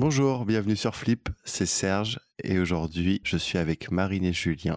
Bonjour, bienvenue sur Flip, c'est Serge et aujourd'hui je suis avec Marine et Julien.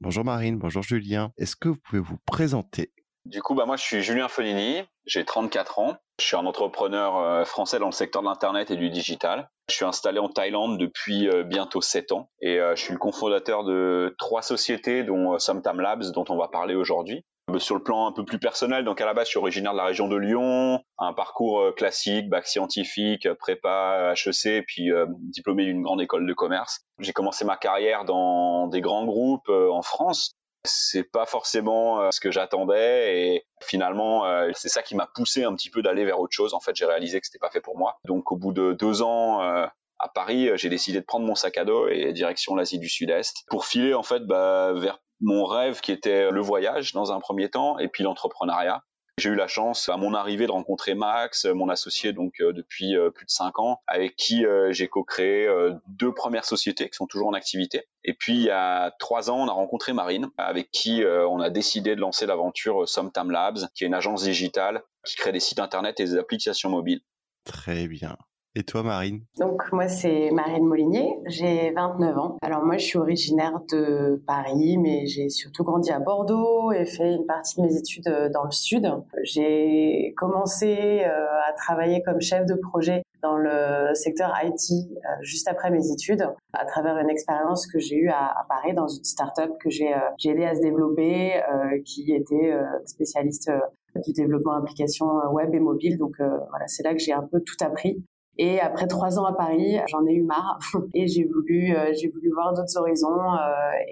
Bonjour Marine, bonjour Julien. Est-ce que vous pouvez vous présenter? Du coup, bah moi je suis Julien Folini, j'ai 34 ans. Je suis un entrepreneur euh, français dans le secteur de l'internet et du digital. Je suis installé en Thaïlande depuis euh, bientôt 7 ans et euh, je suis le cofondateur de trois sociétés dont Somtam Labs dont on va parler aujourd'hui. Sur le plan un peu plus personnel, donc à la base, je suis originaire de la région de Lyon, un parcours classique, bac scientifique, prépa HEC, puis diplômé d'une grande école de commerce. J'ai commencé ma carrière dans des grands groupes en France, c'est pas forcément ce que j'attendais et finalement c'est ça qui m'a poussé un petit peu d'aller vers autre chose en fait j'ai réalisé que c'était pas fait pour moi donc au bout de deux ans à Paris j'ai décidé de prendre mon sac à dos et direction l'Asie du Sud-Est pour filer en fait bah, vers mon rêve qui était le voyage dans un premier temps et puis l'entrepreneuriat. J'ai eu la chance à mon arrivée de rencontrer Max, mon associé donc euh, depuis euh, plus de cinq ans, avec qui euh, j'ai co-créé deux premières sociétés qui sont toujours en activité. Et puis il y a trois ans, on a rencontré Marine, avec qui on a décidé de lancer l'aventure Somtam Labs, qui est une agence digitale qui crée des sites internet et des applications mobiles. Très bien. Et toi, Marine? Donc, moi, c'est Marine Molinier. J'ai 29 ans. Alors, moi, je suis originaire de Paris, mais j'ai surtout grandi à Bordeaux et fait une partie de mes études euh, dans le sud. J'ai commencé euh, à travailler comme chef de projet dans le secteur IT euh, juste après mes études, à travers une expérience que j'ai eue à, Paris dans une start-up que j'ai aidé à se développer, qui était spécialiste du développement d'applications web et mobile. Donc voilà, c'est là que j'ai un peu tout appris. Et après trois ans à Paris, j'en ai eu marre et j'ai voulu, euh, j'ai voulu voir d'autres horizons. Euh,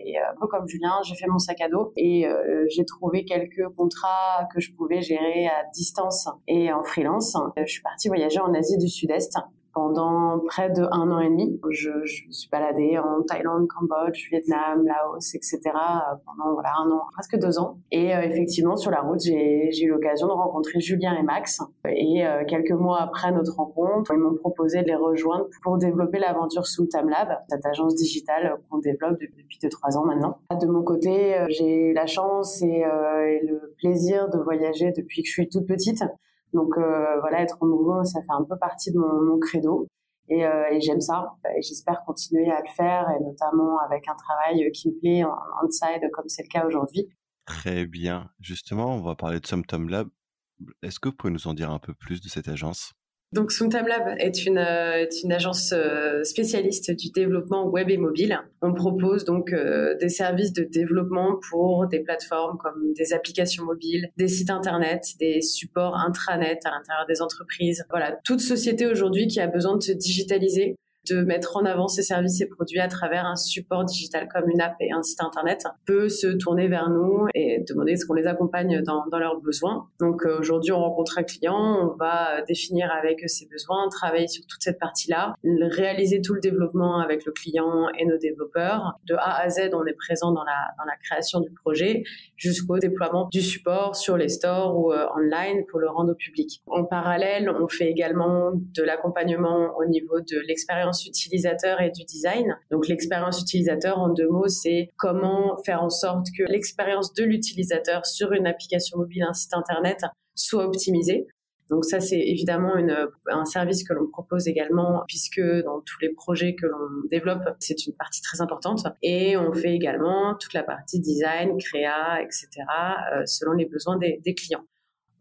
et euh, un peu comme Julien, j'ai fait mon sac à dos et j'ai trouvé quelques contrats que je pouvais gérer à distance et en freelance. Je suis partie voyager en Asie du Sud-Est pendant près de un an et demi. Je, je me suis baladée en Thaïlande, Cambodge, Vietnam, Laos, etc. pendant voilà un an, presque deux ans. Et euh, effectivement, sur la route, j'ai eu l'occasion de rencontrer Julien et Max. Et euh, quelques mois après notre rencontre, ils m'ont proposé de les rejoindre pour développer l'aventure Soultam Lab, cette agence digitale qu'on développe depuis deux trois ans maintenant. De mon côté, euh, j'ai la chance et, et le plaisir de voyager depuis que je suis toute petite. Donc euh, voilà, être en mouvement, ça fait un peu partie de mon, credo. Et, euh, et j'aime ça. Et j'espère continuer à le faire, et notamment avec un travail qui me plaît en on-side, comme c'est le cas aujourd'hui. Très bien. Justement, on va parler de SomTom Lab. Est-ce que vous pouvez nous en dire un peu plus de cette agence? Donc Sometime Lab est une, euh, est une agence euh, spécialiste du développement web et mobile. On propose donc euh, des services de développement pour des plateformes comme des applications mobiles, des sites internet, des supports intranet à l'intérieur des entreprises. Voilà, toute société aujourd'hui qui a besoin de se digitaliser de mettre en avant ses services et produits à travers un support digital comme une app et un site internet peut se tourner vers nous et demander ce qu'on les accompagne dans, dans leurs besoins. Donc euh, aujourd'hui, on rencontre un client, on va définir avec ses besoins, travailler sur toute cette partie-là, réaliser tout le développement avec le client et nos développeurs. De A à Z, on est présent dans la, dans la création du projet jusqu'au déploiement du support sur les stores ou euh, online pour le rendre au public. En parallèle, on fait également de l'accompagnement au niveau de l'expérience utilisateur et du design. Donc l'expérience utilisateur, en deux mots, c'est comment faire en sorte que l'expérience de l'utilisateur sur une application mobile, un site internet, soit optimisée. Donc ça, c'est évidemment un service que l'on propose également, puisque dans tous les projets que l'on développe, c'est une partie très importante. Et on fait également toute la partie design, créa, etc., euh, selon les besoins des, des clients.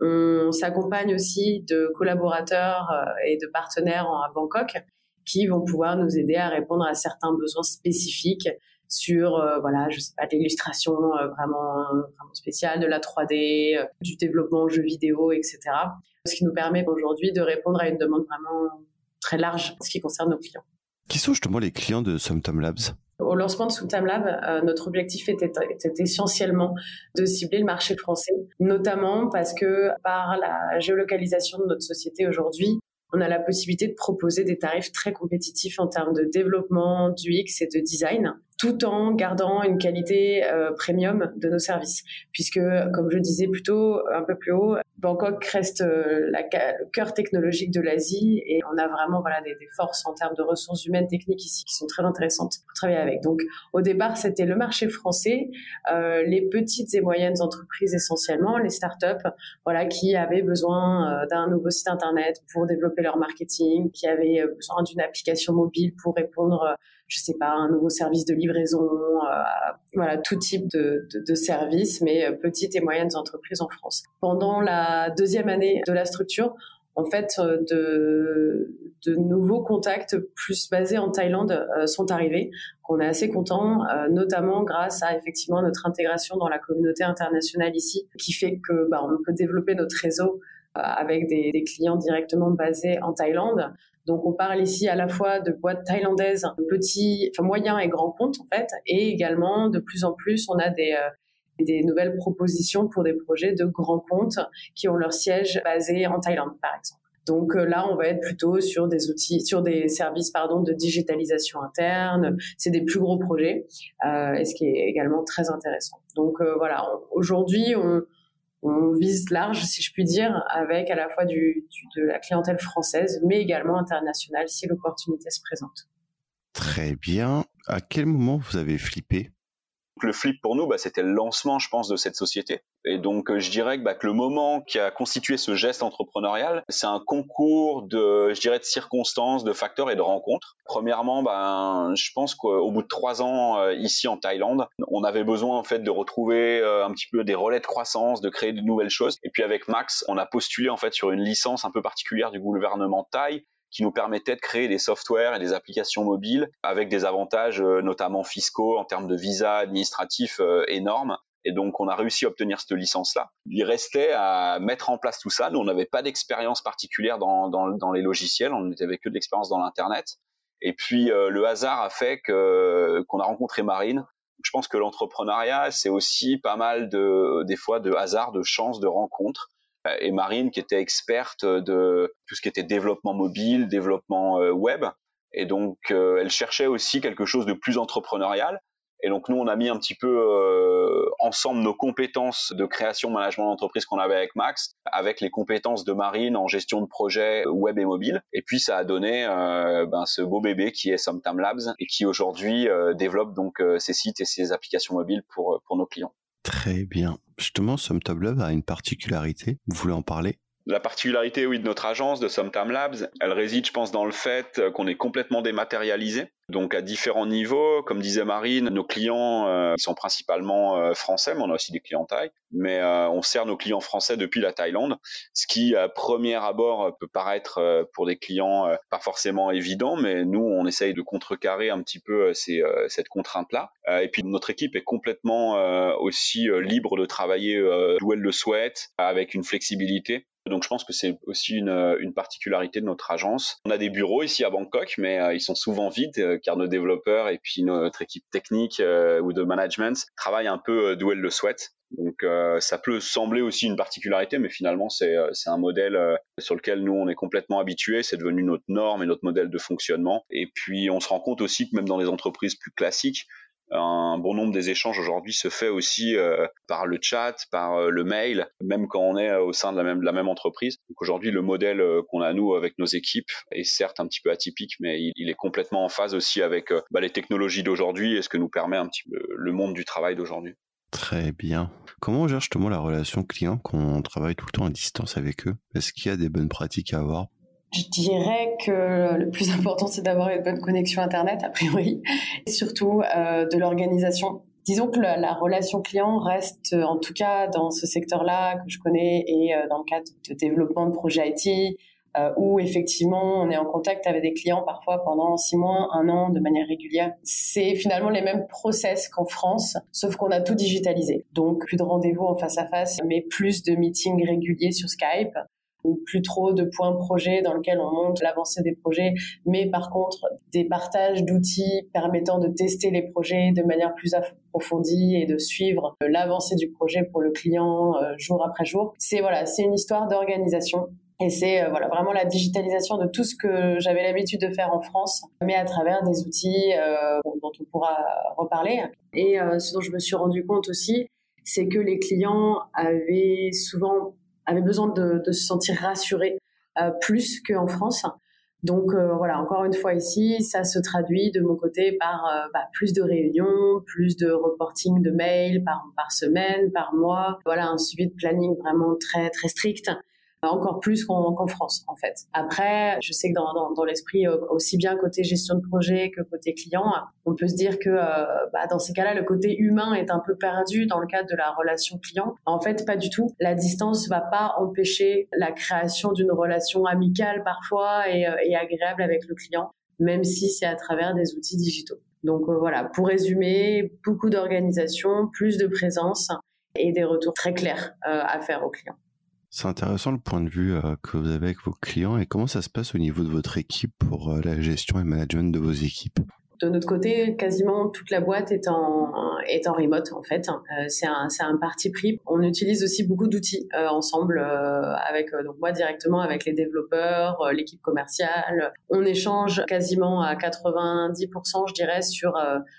On s'accompagne aussi de collaborateurs euh, et de partenaires à Bangkok qui vont pouvoir nous aider à répondre à certains besoins spécifiques sur euh, voilà je sais pas l'illustration euh, vraiment vraiment spéciale de la 3D euh, du développement jeux vidéo etc ce qui nous permet aujourd'hui de répondre à une demande vraiment très large en ce qui concerne nos clients. Qui sont justement les clients de Somtam Labs? Au lancement de Somtam Lab, notre objectif était, était, essentiellement de cibler le marché français, notamment parce que par la géolocalisation de notre société aujourd'hui, on a la possibilité de proposer des tarifs très compétitifs en termes de développement du X et de design, tout en gardant une qualité euh, premium de nos services. Puisque, comme je disais plutôt un peu plus haut, Bangkok reste euh, le cœur technologique de l'Asie et on a vraiment voilà des, des, forces en termes de ressources humaines techniques ici qui sont très intéressantes pour travailler avec. Donc au départ c'était le marché français, euh, les petites et moyennes entreprises essentiellement, les startups, voilà qui avaient besoin euh, d'un nouveau site internet pour développer leur marketing, qui avaient euh, besoin d'une application mobile pour répondre je sais pas, un nouveau service de livraison, euh, voilà, tout type de, de, de services, mais euh, petites et moyennes entreprises en France. Pendant la deuxième année de la structure, en fait, euh, de, de nouveaux contacts plus basés en Thaïlande sont arrivés. On est assez content, notamment grâce à effectivement notre intégration dans la communauté internationale ici, qui fait que bah, on peut développer notre réseau avec des, des, clients directement basés en Thaïlande. Donc on parle ici à la fois de boîtes thaïlandaises, petits, enfin moyens et grands comptes en fait, et également de plus en plus on a des euh, des nouvelles propositions pour des projets de grands comptes qui ont leur siège basé en Thaïlande par exemple. Donc euh, là, on va être plutôt sur des outils, sur des services pardon de digitalisation interne. C'est des plus gros projets, euh, et ce qui est également très intéressant. Donc voilà, aujourd'hui, on, on vise large, si je puis dire, avec à la fois de la clientèle française, mais également internationale si l'opportunité se présente. Très bien. À quel moment vous avez flippé? Le flip pour nous, bah, c'était le lancement, je pense, de cette société. Et donc, euh, je dirais que, bah, que le moment qui a constitué ce geste entrepreneurial, c'est un concours de, je dirais, de circonstances, de facteurs et de rencontres. Premièrement, bah, je pense qu'au bout de trois ans euh, ici en Thaïlande, on avait besoin en fait de retrouver euh, un petit peu des relais de croissance, de créer de nouvelles choses. Et puis avec Max, on a postulé en fait sur une licence un peu particulière du gouvernement thaï qui nous permettait de créer des softwares et des applications mobiles avec des avantages euh, notamment fiscaux en termes de visa administratif euh, énormes. Et donc, on a réussi à obtenir cette licence-là. Il restait à mettre en place tout ça. Nous, on n'avait pas d'expérience particulière dans, dans, dans, les logiciels. On n'avait que de l'expérience dans l'Internet. Et puis, euh, le hasard a fait que qu'on a rencontré Marine. Je pense que l'entrepreneuriat, c'est aussi pas mal de, des fois, de hasard, de chance, de rencontres. Euh, et Marine qui était experte de tout ce qui était développement mobile, développement euh, web. Et donc, euh, elle cherchait aussi quelque chose de plus entrepreneurial. Et donc nous, on a mis un petit peu ensemble nos compétences de création, management d'entreprise qu'on avait avec Max, avec les compétences de Marine en gestion de projet web et mobile. Et puis ça a donné ben, ce beau bébé qui est Somtam Labs et qui aujourd'hui développe donc ses sites et ses applications mobiles pour pour nos clients. Très bien. Justement, Lab a une particularité. Vous voulez en parler? La particularité, oui, de notre agence, de SumTime Labs, elle réside, je pense, dans le fait qu'on est complètement dématérialisé. Donc à différents niveaux, comme disait Marine, nos clients euh, sont principalement euh, français, mais on a aussi des clients thaï. Mais euh, on sert nos clients français depuis la Thaïlande, ce qui à premier abord peut paraître pour des clients pas forcément évident, mais nous on essaye de contrecarrer un petit peu ces, cette contrainte-là. et puis notre équipe est complètement aussi libre de travailler d'où elle le souhaite, avec une flexibilité. Donc je pense que c'est aussi une, une, particularité de notre agence. On a des bureaux ici à Bangkok, mais euh, ils sont souvent vides euh, car nos développeurs et puis notre équipe technique euh, ou de management travaillent un peu d'où elles le souhaitent. Donc ça peut sembler aussi une particularité, mais finalement c'est un modèle sur lequel nous on est complètement habitués, c'est devenu notre norme et notre modèle de fonctionnement. Et puis on se rend compte aussi que même dans les entreprises plus classiques, un bon nombre des échanges aujourd'hui se fait aussi euh, par le chat, par euh, le mail, même quand on est euh, au sein de la même, entreprise. Donc aujourd'hui, le modèle qu'on a nous avec nos équipes est certes un petit peu atypique, mais il, il est complètement en phase aussi avec bah, les technologies d'aujourd'hui et ce que nous permet un petit peu le monde du travail d'aujourd'hui. Très bien. Comment on gère justement la relation client quand on travaille tout le temps à distance avec eux? Est-ce qu'il y a des bonnes pratiques à avoir? Je dirais que le plus important, c'est d'avoir une bonne connexion Internet, a priori, et surtout euh, de l'organisation. Disons que la, la, relation client reste, en tout cas dans ce secteur-là que je connais et euh, dans le cadre de développement de projets IT, euh, où effectivement on est en contact avec des clients parfois pendant six mois, un an de manière régulière. C'est finalement les mêmes process qu'en France, sauf qu'on a tout digitalisé. Donc plus de rendez-vous en face à face, mais plus de meetings réguliers sur Skype plus trop de points projets dans lesquels on monte l'avancée des projets, mais par contre des partages d'outils permettant de tester les projets de manière plus approfondie et de suivre l'avancée du projet pour le client euh, jour après jour. C'est voilà, c'est une histoire d'organisation. Et c'est euh, voilà vraiment la digitalisation de tout ce que j'avais l'habitude de faire en France, mais à travers des outils euh, dont on pourra reparler. Et ce dont je me suis rendu compte aussi, c'est que les clients avaient souvent avaient besoin de, se sentir rassurés plus qu'en France. Donc euh, voilà, encore une fois ici, ça se traduit de mon côté par euh, bah, plus de réunions, plus de reporting de mails par, par semaine, par mois. Voilà, un suivi de planning vraiment très très strict encore plus qu'en France en fait. Après, je sais que dans, dans, dans l'esprit euh, aussi bien côté gestion de projet que côté client, on peut se dire que euh, bah, dans ces cas-là, le côté humain est un peu perdu dans le cadre de la relation client. En fait, pas du tout. La distance va pas empêcher la création d'une relation amicale parfois et, euh, et, agréable avec le client, même si c'est à travers des outils digitaux. Donc voilà, pour résumer, beaucoup d'organisation, plus de présence et des retours très clairs à faire aux clients. C'est intéressant le point de vue euh, que vous avez avec vos clients et comment ça se passe au niveau de votre équipe pour euh, la gestion et management de vos équipes? De notre côté, quasiment toute la boîte est en, est en remote en fait. Euh, c'est un, un parti pris. On utilise aussi beaucoup d'outils ensemble avec donc moi directement avec les développeurs, l'équipe commerciale. On échange quasiment à 90%, je dirais, sur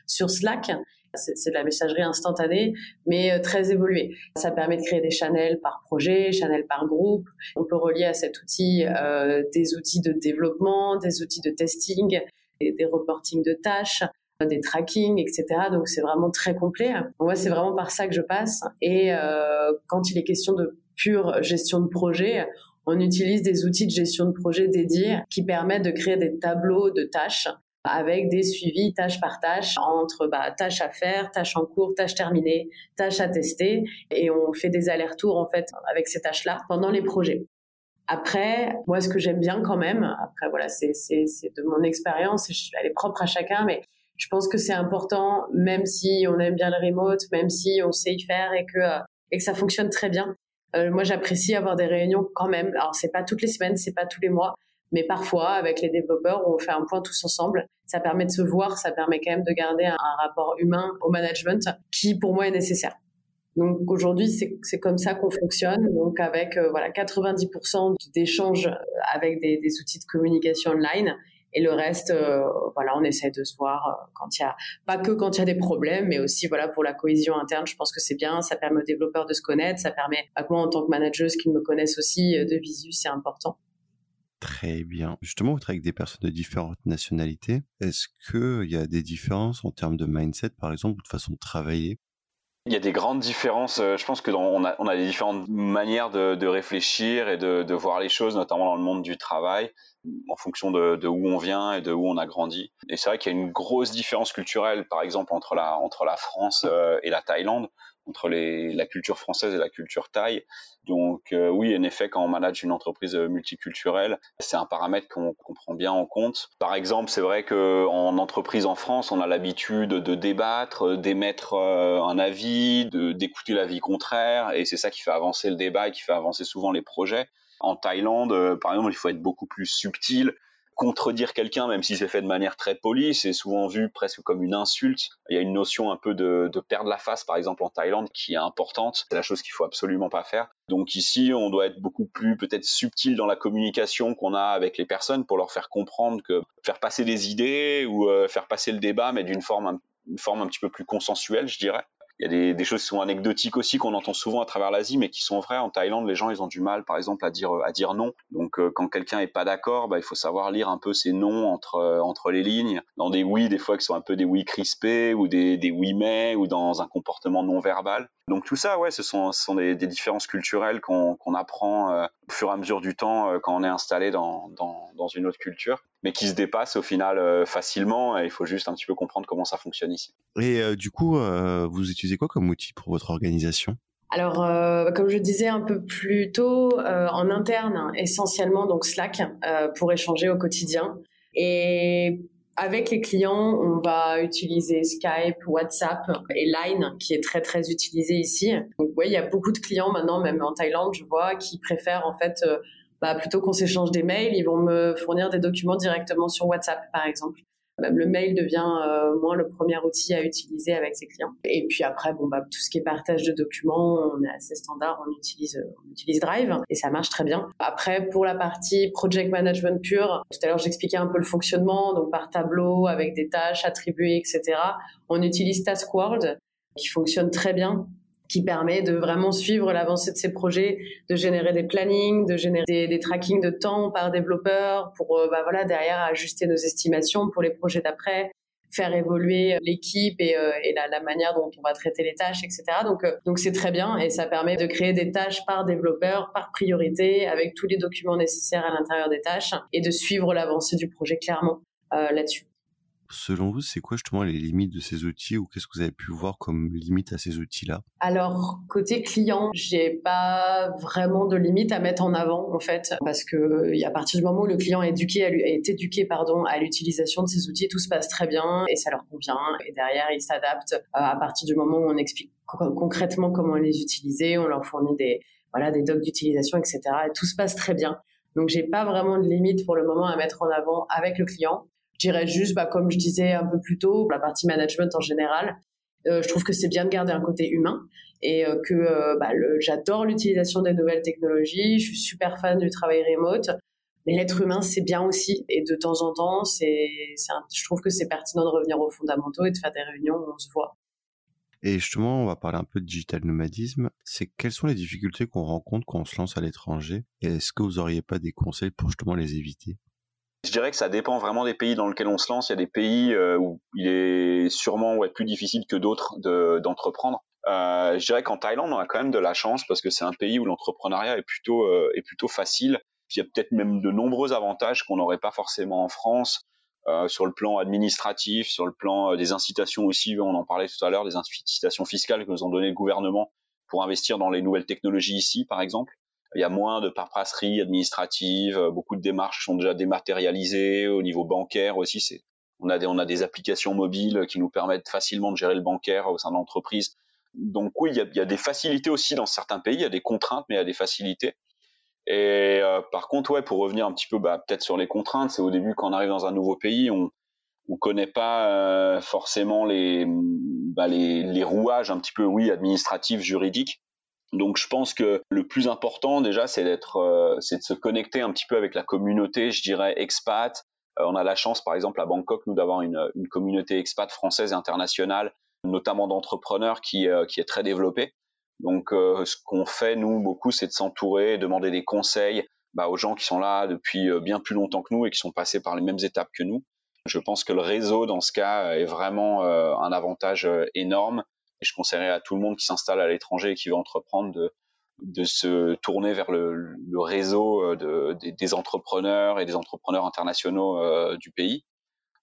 sur Slack c'est de la messagerie instantanée, mais euh, très évoluée. Ça permet de créer des channels par projet, channels par groupe. On peut relier à cet outil euh, des outils de développement, des outils de testing, des, reporting de tâches des tracking, etc. Donc c'est vraiment très complet. Moi, c'est vraiment par ça que je passe. Et euh, quand il est question de pure gestion de projet, on utilise des outils de gestion de projet dédiés qui permettent de créer des tableaux de tâches avec des suivis tâche par tâche entre bah, tâches à faire, tâches en cours, tâches terminées, tâches à tester et on fait des allers-retours en fait avec ces tâches-là pendant les projets. Après, moi, ce que j'aime bien quand même, après voilà, c'est de mon expérience, elle est propre à chacun, mais je pense que c'est important, même si on aime bien le remote, même si on sait y faire et que et que ça fonctionne très bien. Euh, moi, j'apprécie avoir des réunions quand même. Alors, c'est pas toutes les semaines, c'est pas tous les mois, mais parfois, avec les développeurs, on fait un point tous ensemble. Ça permet de se voir, ça permet quand même de garder un, rapport humain au management qui, pour moi, est nécessaire. Donc aujourd'hui, c'est comme ça qu'on fonctionne. Donc avec euh, voilà 90% d'échanges avec des, des, outils de communication online et le reste, euh, voilà, on essaie de se voir euh, quand il y a pas que quand il y a des problèmes, mais aussi voilà pour la cohésion interne. Je pense que c'est bien. Ça permet aux développeurs de se connaître. Ça permet à moi en tant que manageuse qu'ils me connaissent aussi de visu, c'est important. Très bien. Justement, vous travaillez avec des personnes de différentes nationalités. Est-ce qu'il y a des différences en termes de mindset, par exemple, ou de façon de travailler? Il y a des grandes différences. Euh, je pense que on, a, on a des différentes manières de, réfléchir et de, voir les choses, notamment dans le monde du travail, en fonction de, où on vient et de où on a grandi. Et c'est vrai qu'il y a une grosse différence culturelle, par exemple, entre la, entre la France euh, et la Thaïlande entre les, la culture française et la culture thaï. Donc euh, oui, en effet, quand on manage une entreprise euh, multiculturelle, c'est un paramètre qu'on prend bien en compte. Par exemple, c'est vrai qu'en entreprise en France, on a l'habitude de débattre, d'émettre euh, un avis, d'écouter l'avis contraire, et c'est ça qui fait avancer le débat et qui fait avancer souvent les projets. En Thaïlande, par exemple, il faut être beaucoup plus subtil contredire quelqu'un, même si c'est fait de manière très polie, c'est souvent vu presque comme une insulte. Il y a une notion un peu de, perdre la face, par exemple en Thaïlande, qui est importante. C'est la chose qu'il faut absolument pas faire. Donc ici, on doit être beaucoup plus peut-être subtil dans la communication qu'on a avec les personnes pour leur faire comprendre que faire passer des idées ou euh, faire passer le débat, mais d'une forme, une forme un petit peu plus consensuelle, je dirais. Il y a des, choses qui sont anecdotiques aussi qu'on entend souvent à travers l'Asie, mais qui sont vraies. En Thaïlande, les gens, ils ont du mal, par exemple, à dire à dire non. Donc, euh, quand quelqu'un est pas d'accord, bah, il faut savoir lire un peu ses non entre euh, entre les lignes. Dans des oui, des fois, qui sont un peu des oui crispés ou des des oui mais ou dans un comportement non verbal. Donc tout ça, ouais, ce sont, ce sont des, des, différences culturelles qu'on apprend euh, au fur et à mesure du temps quand on est installé dans, dans, dans une autre culture mais qui se dépasse au final euh, facilement. Et il faut juste un petit peu comprendre comment ça fonctionne ici. Et euh, du coup, euh, vous utilisez quoi comme outil pour votre organisation? Alors, comme je disais un peu plus tôt, en interne, essentiellement donc Slack pour échanger au quotidien. Et avec les clients, on va utiliser Skype, WhatsApp et Line, qui est très très utilisé ici. Donc, ouais, il y a beaucoup de clients maintenant, même en Thaïlande, je vois, qui préfèrent en fait bah, plutôt qu'on s'échange des mails, ils vont me fournir des documents directement sur WhatsApp, par exemple. Même le mail devient euh, moins le premier outil à utiliser avec ses clients. Et puis après, bon, bah, tout ce qui est partage de documents, on est assez standard, on utilise, on utilise Drive et ça marche très bien. Après, pour la partie project management pure, tout à l'heure j'expliquais un peu le fonctionnement, donc par tableau, avec des tâches attribuées, etc. On utilise Task World qui fonctionne très bien qui permet de vraiment suivre l'avancée de ces projets, de générer des plannings, de générer des, des trackings de temps par développeur pour euh, bah voilà derrière ajuster nos estimations pour les projets d'après, faire évoluer l'équipe et, euh, et la, la, manière dont on va traiter les tâches, etc. Donc euh, donc c'est très bien et ça permet de créer des tâches par développeur, par priorité, avec tous les documents nécessaires à l'intérieur des tâches et de suivre l'avancée du projet clairement là-dessus. Selon vous, c'est quoi justement les limites de ces outils ou qu'est-ce que vous avez pu voir comme limite à ces outils-là? Alors, côté client, j'ai pas vraiment de limite à mettre en avant en fait, parce que à partir du moment où le client est éduqué, est éduqué pardon, à l'utilisation de ces outils, tout se passe très bien et ça leur convient. Et derrière, ils s'adaptent euh, à partir du moment où on explique concrètement comment les utiliser, on leur fournit des voilà des docs d'utilisation, etc. Et tout se passe très bien. Donc, j'ai pas vraiment de limite pour le moment à mettre en avant avec le client. Je dirais juste, bah, comme je disais un peu plus tôt, la partie management en général, euh, je trouve que c'est bien de garder un côté humain et euh, que euh, bah, j'adore l'utilisation des nouvelles technologies. Je suis super fan du travail remote, mais l'être humain c'est bien aussi. Et de temps en temps, c'est, je trouve que c'est pertinent de revenir aux fondamentaux et de faire des réunions où on se voit. Et justement, on va parler un peu de digital nomadisme. C'est quelles sont les difficultés qu'on rencontre quand on se lance à l'étranger? Est-ce que vous auriez pas des conseils pour justement les éviter? Je dirais que ça dépend vraiment des pays dans lesquels on se lance. Il y a des pays euh, où il est sûrement plus difficile que d'autres d'entreprendre. euh, je dirais qu'en Thaïlande, on a quand même de la chance parce que c'est un pays où l'entrepreneuriat est plutôt est euh, plutôt facile. Il y a peut-être même de nombreux avantages qu'on n'aurait pas forcément en France. Euh, sur le plan administratif, sur le plan des incitations aussi, on en parlait tout à l'heure, des incitations fiscales que nous ont donné le gouvernement pour investir dans les nouvelles technologies ici, par exemple il y a moins de paperasserie administrative, euh, beaucoup de démarches sont déjà dématérialisées au niveau bancaire aussi. C'est on a des on a des applications mobiles qui nous permettent facilement de gérer le bancaire au sein de l'entreprise. Donc oui, il y a, il y a des facilités aussi dans certains pays, il y a des contraintes, mais il y a des facilités. Et euh, par contre, ouais, pour revenir un petit peu, bah, peut-être sur les contraintes, c'est au début quand on arrive dans un nouveau pays, on on connaît pas euh, forcément les, bah, les les rouages un petit peu, oui, administratifs, juridiques. Donc je pense que le plus important déjà c'est d'être euh, c'est de se connecter un petit peu avec la communauté, je dirais expat. Euh, on a la chance par exemple à Bangkok nous d'avoir une, une communauté expat française et internationale, notamment d'entrepreneurs qui euh, qui est très développée. Donc ce qu'on fait nous beaucoup c'est de s'entourer, demander des conseils bah, aux gens qui sont là depuis bien plus longtemps que nous et qui sont passés par les mêmes étapes que nous. Je pense que le réseau dans ce cas est vraiment un avantage énorme et je conseillerais à tout le monde qui s'installe à l'étranger et qui veut entreprendre de, de se tourner vers le, le réseau euh, de, des, des, entrepreneurs et des entrepreneurs internationaux euh, du pays.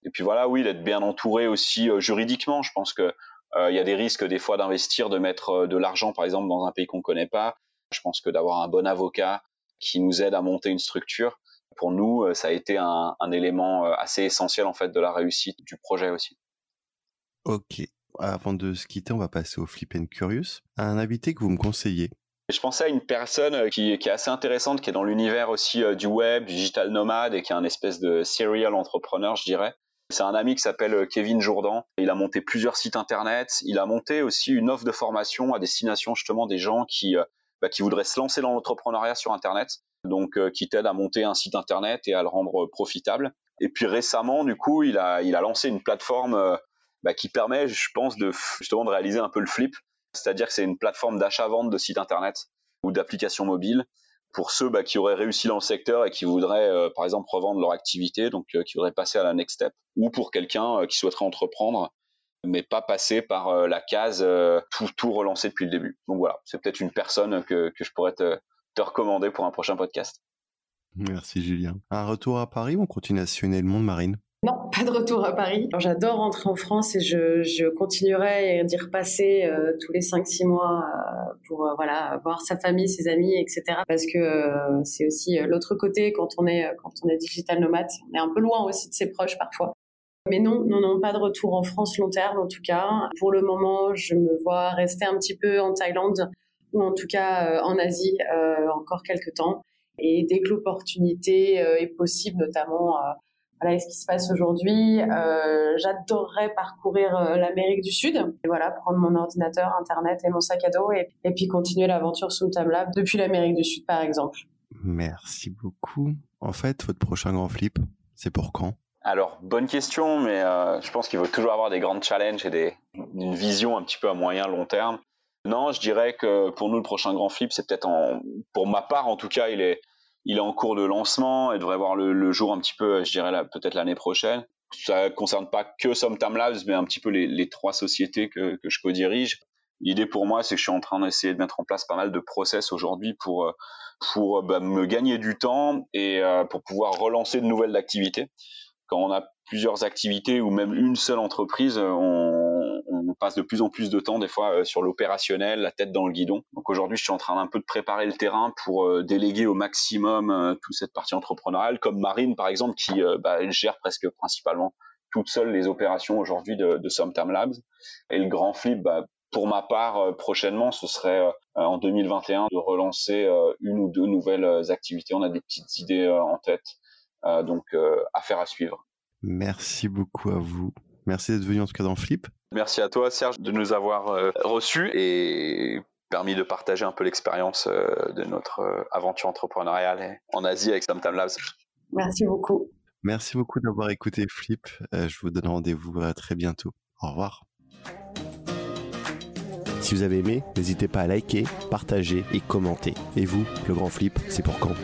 Et puis voilà, oui, d'être bien entouré aussi euh, juridiquement. Je pense que euh, il y a des risques des fois d'investir, de mettre euh, de l'argent, par exemple, dans un pays qu'on connaît pas. Je pense que d'avoir un bon avocat qui nous aide à monter une structure, pour nous, ça a été un, un élément assez essentiel en fait de la réussite du projet aussi. Ok, avant de se quitter, on va passer au Flip and Curious. Un invité que vous me conseillez je pensais à une personne euh, qui, est assez intéressante, qui est dans l'univers aussi euh, du web, du digital nomade et qui est un espèce de serial entrepreneur, je dirais. C'est un ami qui s'appelle euh, Kevin Jourdan. Il a monté plusieurs sites internet. Il a monté aussi une offre de formation à destination justement des gens qui, bah, qui voudraient se lancer dans l'entrepreneuriat sur internet. Donc, qui t'aide à monter un site internet et à le rendre profitable. Et puis récemment, du coup, il a, il a lancé une plateforme bah, qui permet, je pense, de justement de réaliser un peu le flip. C'est-à-dire que c'est une plateforme d'achat-vente de sites internet ou d'applications mobiles pour ceux bah, qui auraient réussi dans le secteur et qui voudraient, euh, par exemple, revendre leur activité, donc euh, qui voudraient passer à la next step, ou pour quelqu'un euh, qui souhaiterait entreprendre, mais pas passer par euh, la case tout, tout relancer depuis le début. Donc voilà, c'est peut-être une personne que, que je pourrais te, te recommander pour un prochain podcast. Merci Julien. Un retour à Paris ou on continue à sillonner le monde marine? De retour à Paris. J'adore rentrer en France et je, je continuerai d'y repasser euh, tous les 5-6 mois euh, pour euh, voilà voir sa famille, ses amis, etc. Parce que c'est aussi l'autre côté quand on est quand on est digital nomade, on est un peu loin aussi de ses proches parfois. Mais non, non, non, pas de retour en France long terme en tout cas. Pour le moment, je me vois rester un petit peu en Thaïlande ou en tout cas en Asie encore quelques temps. Et dès que l'opportunité est possible, notamment voilà ce qui se passe aujourd'hui. Euh, J'adorerais parcourir euh, l'Amérique du Sud. Et voilà, prendre mon ordinateur, Internet et mon sac à dos et, et puis continuer l'aventure sous Lab depuis l'Amérique du Sud, par exemple. Merci beaucoup. En fait, votre prochain grand flip, c'est pour quand? Alors, bonne question, mais euh, je pense qu'il faut toujours avoir des grands challenges et des, une vision un petit peu à moyen long terme. Non, je dirais que pour nous, le prochain grand flip, c'est peut-être en, pour ma part en tout cas, il est, il est en cours de lancement et devrait voir le, jour un petit peu, je dirais peut-être l'année prochaine. Ça concerne pas que Somtam Labs, mais un petit peu les, trois sociétés que, je co-dirige. L'idée pour moi, c'est que je suis en train d'essayer de mettre en place pas mal de process aujourd'hui pour euh, pour bah, me gagner du temps et euh, pour pouvoir relancer de nouvelles activités. Quand on a plusieurs activités ou même une seule entreprise, on, on passe de plus en plus de temps des fois euh, sur l'opérationnel, la tête dans le guidon. Donc aujourd'hui, je suis en train d'un peu de préparer le terrain pour déléguer au maximum toute cette partie entrepreneuriale, comme Marine par exemple, qui bah, gère presque principalement toute seule les opérations aujourd'hui de, de Labs. Et le grand flip, bah, pour ma part, euh, prochainement, ce serait euh, en 2021 de relancer euh, une ou deux nouvelles activités. On a des petites idées en tête, donc affaire à suivre. Merci beaucoup à vous. Merci d'être venu en tout cas dans Flip. Merci à toi Serge de nous avoir reçus et permis de partager un peu l'expérience de notre aventure entrepreneuriale en Asie avec Somtam Labs. Merci beaucoup. Merci beaucoup d'avoir écouté Flip. je vous donne rendez-vous à très bientôt. Au revoir. Si vous avez aimé, n'hésitez pas à liker, partager et commenter. Et vous, le grand flip, c'est pour quand?